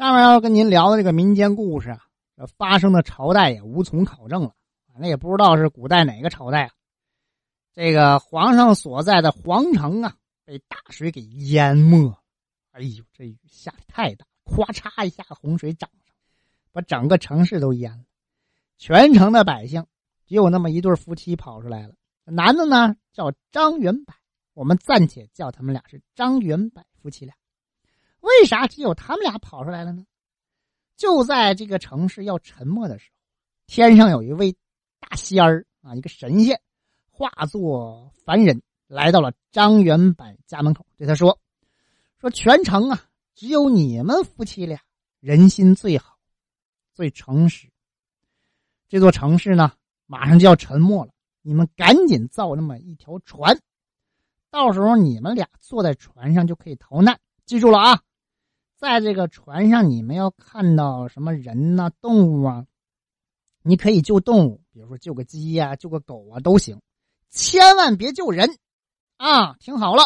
下面要跟您聊的这个民间故事啊，发生的朝代也无从考证了，那也不知道是古代哪个朝代啊。这个皇上所在的皇城啊，被大水给淹没。哎呦，这雨下的太大，咵嚓一下，洪水涨上，把整个城市都淹了。全城的百姓只有那么一对夫妻跑出来了。男的呢叫张元柏，我们暂且叫他们俩是张元柏夫妻俩。为啥只有他们俩跑出来了呢？就在这个城市要沉没的时候，天上有一位大仙儿啊，一个神仙，化作凡人来到了张元柏家门口，对他说：“说全城啊，只有你们夫妻俩人心最好，最诚实。这座城市呢，马上就要沉没了，你们赶紧造那么一条船，到时候你们俩坐在船上就可以逃难。记住了啊！”在这个船上，你们要看到什么人呐、动物啊，你可以救动物，比如说救个鸡呀、救个狗啊都行，千万别救人啊！听好了，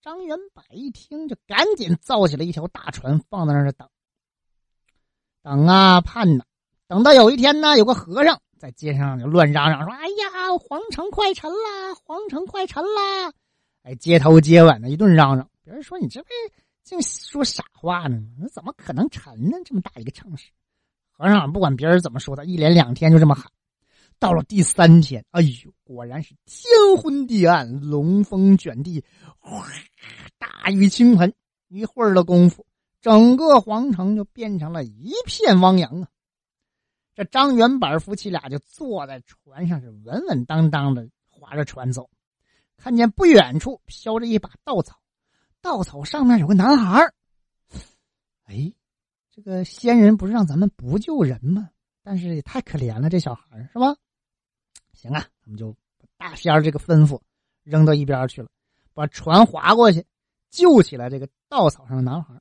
张元柏一听就赶紧造起了一条大船，放在那儿等，等啊盼呐，等到有一天呢，有个和尚在街上就乱嚷嚷说：“哎呀，皇城快沉啦！皇城快沉啦！”哎，街头街尾的一顿嚷嚷，别人说你这不。净说傻话呢？那怎么可能沉呢？这么大一个城市，和尚不管别人怎么说，他一连两天就这么喊。到了第三天，哎呦，果然是天昏地暗，龙风卷地，哗大雨倾盆。一会儿的功夫，整个皇城就变成了一片汪洋啊！这张元板夫妻俩就坐在船上，是稳稳当当的划着船走。看见不远处飘着一把稻草。稻草上面有个男孩哎，这个仙人不是让咱们不救人吗？但是也太可怜了，这小孩是吧？行啊，咱们就把大仙儿这个吩咐扔到一边去了，把船划过去，救起来这个稻草上的男孩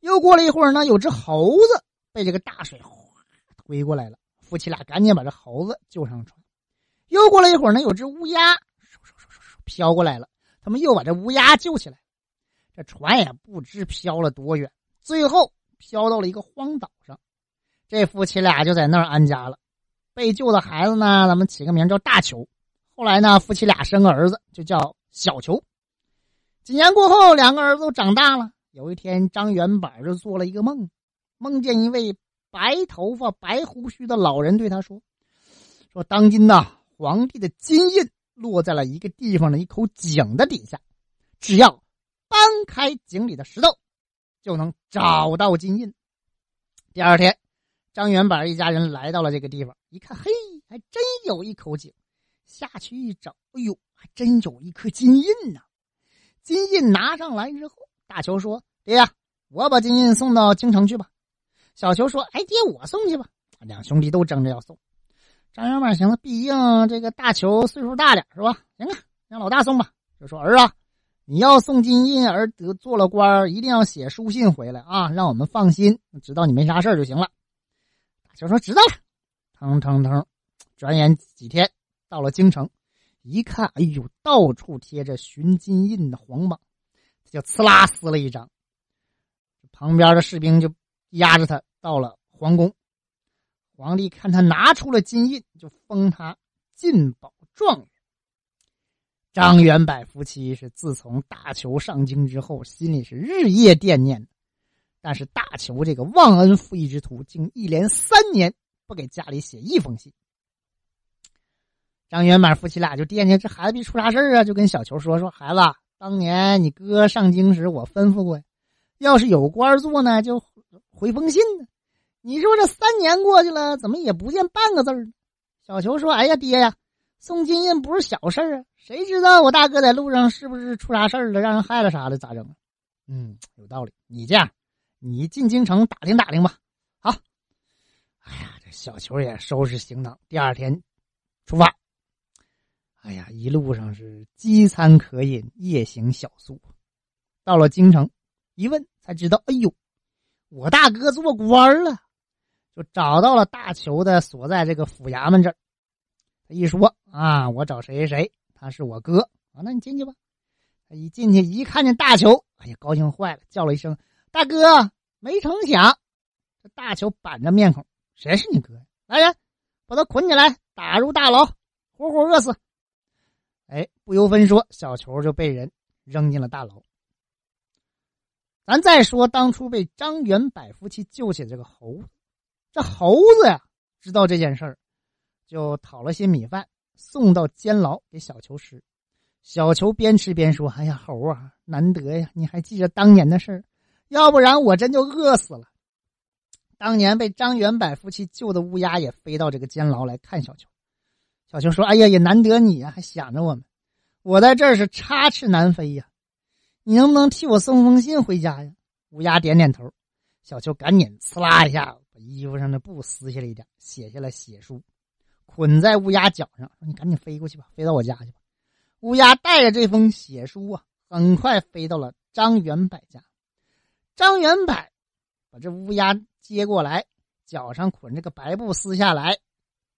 又过了一会儿呢，有只猴子被这个大水哗推过来了，夫妻俩赶紧把这猴子救上船。又过了一会儿呢，有只乌鸦飘过来了，他们又把这乌鸦救起来。这船也不知飘了多远，最后飘到了一个荒岛上。这夫妻俩就在那儿安家了。被救的孩子呢，咱们起个名叫大球。后来呢，夫妻俩生个儿子，就叫小球。几年过后，两个儿子都长大了。有一天，张元板就做了一个梦，梦见一位白头发、白胡须的老人对他说：“说当今呐，皇帝的金印落在了一个地方的一口井的底下，只要。”搬开井里的石头，就能找到金印。第二天，张元板一家人来到了这个地方，一看，嘿，还真有一口井。下去一找，哎呦，还真有一颗金印呢！金印拿上来之后，大球说：“爹呀，我把金印送到京城去吧。”小球说：“哎，爹，我送去吧。”两兄弟都争着要送。张元板行了，毕竟这个大球岁数大点，是吧？行啊，让老大送吧。就说儿啊。你要送金印而得做了官一定要写书信回来啊，让我们放心，知道你没啥事就行了。大球说知道了，腾腾腾，转眼几天到了京城，一看，哎呦，到处贴着寻金印的黄榜，就呲啦撕了一张。旁边的士兵就押着他到了皇宫，皇帝看他拿出了金印，就封他进宝状元。张元柏夫妻是自从大球上京之后，心里是日夜惦念但是大球这个忘恩负义之徒，竟一连三年不给家里写一封信。张元柏夫妻俩就惦记这孩子别出啥事啊，就跟小球说：“说孩子，当年你哥上京时，我吩咐过，要是有官做呢，就回封信。你说这三年过去了，怎么也不见半个字儿？”小球说：“哎呀，爹呀。”送金印不是小事啊！谁知道我大哥在路上是不是出啥事了，让人害了啥的，咋整？嗯，有道理。你这样，你进京城打听打听吧。好。哎呀，这小球也收拾行囊，第二天出发。哎呀，一路上是饥餐渴饮，夜行小宿。到了京城，一问才知道，哎呦，我大哥做官了，就找到了大球的所在这个府衙门这儿。他一说啊，我找谁谁谁，他是我哥啊，那你进去吧。他一进去一看见大球，哎呀，高兴坏了，叫了一声：“大哥，没成想，这大球板着面孔：“谁是你哥？来人，把他捆起来，打入大牢，活活饿死！”哎，不由分说，小球就被人扔进了大牢。咱再说当初被张元柏夫妻救起这个猴子，这猴子呀，知道这件事儿，就讨了些米饭送到监牢给小球吃。小球边吃边说：“哎呀，猴啊，难得呀，你还记着当年的事儿，要不然我真就饿死了。”当年被张元柏夫妻救的乌鸦也飞到这个监牢来看小球。小球说：“哎呀，也难得你呀，还想着我们，我在这儿是插翅难飞呀。”你能不能替我送封信回家呀？乌鸦点点头，小球赶紧呲啦一下把衣服上的布撕下来一点，写下了血书，捆在乌鸦脚上，说：“你赶紧飞过去吧，飞到我家去吧。”乌鸦带着这封血书啊，很快飞到了张元柏家。张元柏把这乌鸦接过来，脚上捆这个白布撕下来，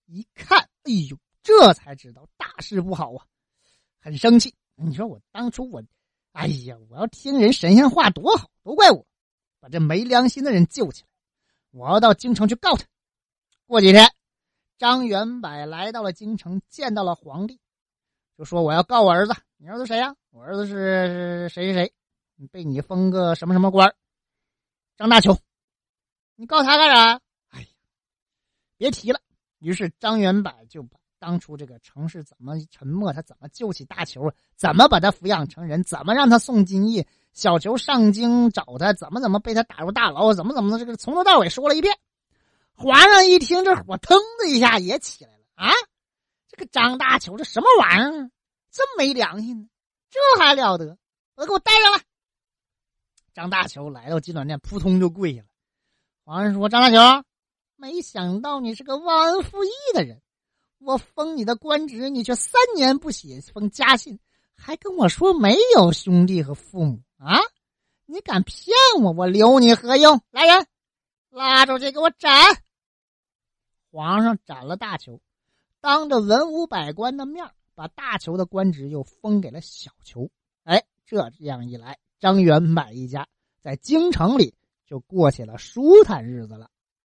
一看，哎呦，这才知道大事不好啊，很生气。你说我当初我。哎呀，我要听人神仙话多好，都怪我把这没良心的人救起来。我要到京城去告他。过几天，张元柏来到了京城，见到了皇帝，就说：“我要告我儿子。你儿子谁呀？我儿子是谁谁谁，被你封个什么什么官张大球，你告他干啥？哎呀，别提了。”于是张元柏就把。当初这个城市怎么沉没？他怎么救起大球？怎么把他抚养成人？怎么让他送金翼？小球上京找他，怎么怎么被他打入大牢？怎么怎么的？这个从头到尾说了一遍。皇上一听，这火腾的一下也起来了啊！这个张大球这什么玩意儿？这么没良心呢？这还了得？把他给我带上来！张大球来到金銮殿，扑通就跪下了。皇上说：“张大球，没想到你是个忘恩负义的人。”我封你的官职，你却三年不写封家信，还跟我说没有兄弟和父母啊！你敢骗我，我留你何用？来人，拉出去给我斩！皇上斩了大球，当着文武百官的面，把大球的官职又封给了小球。哎，这样一来，张元满一家在京城里就过起了舒坦日子了。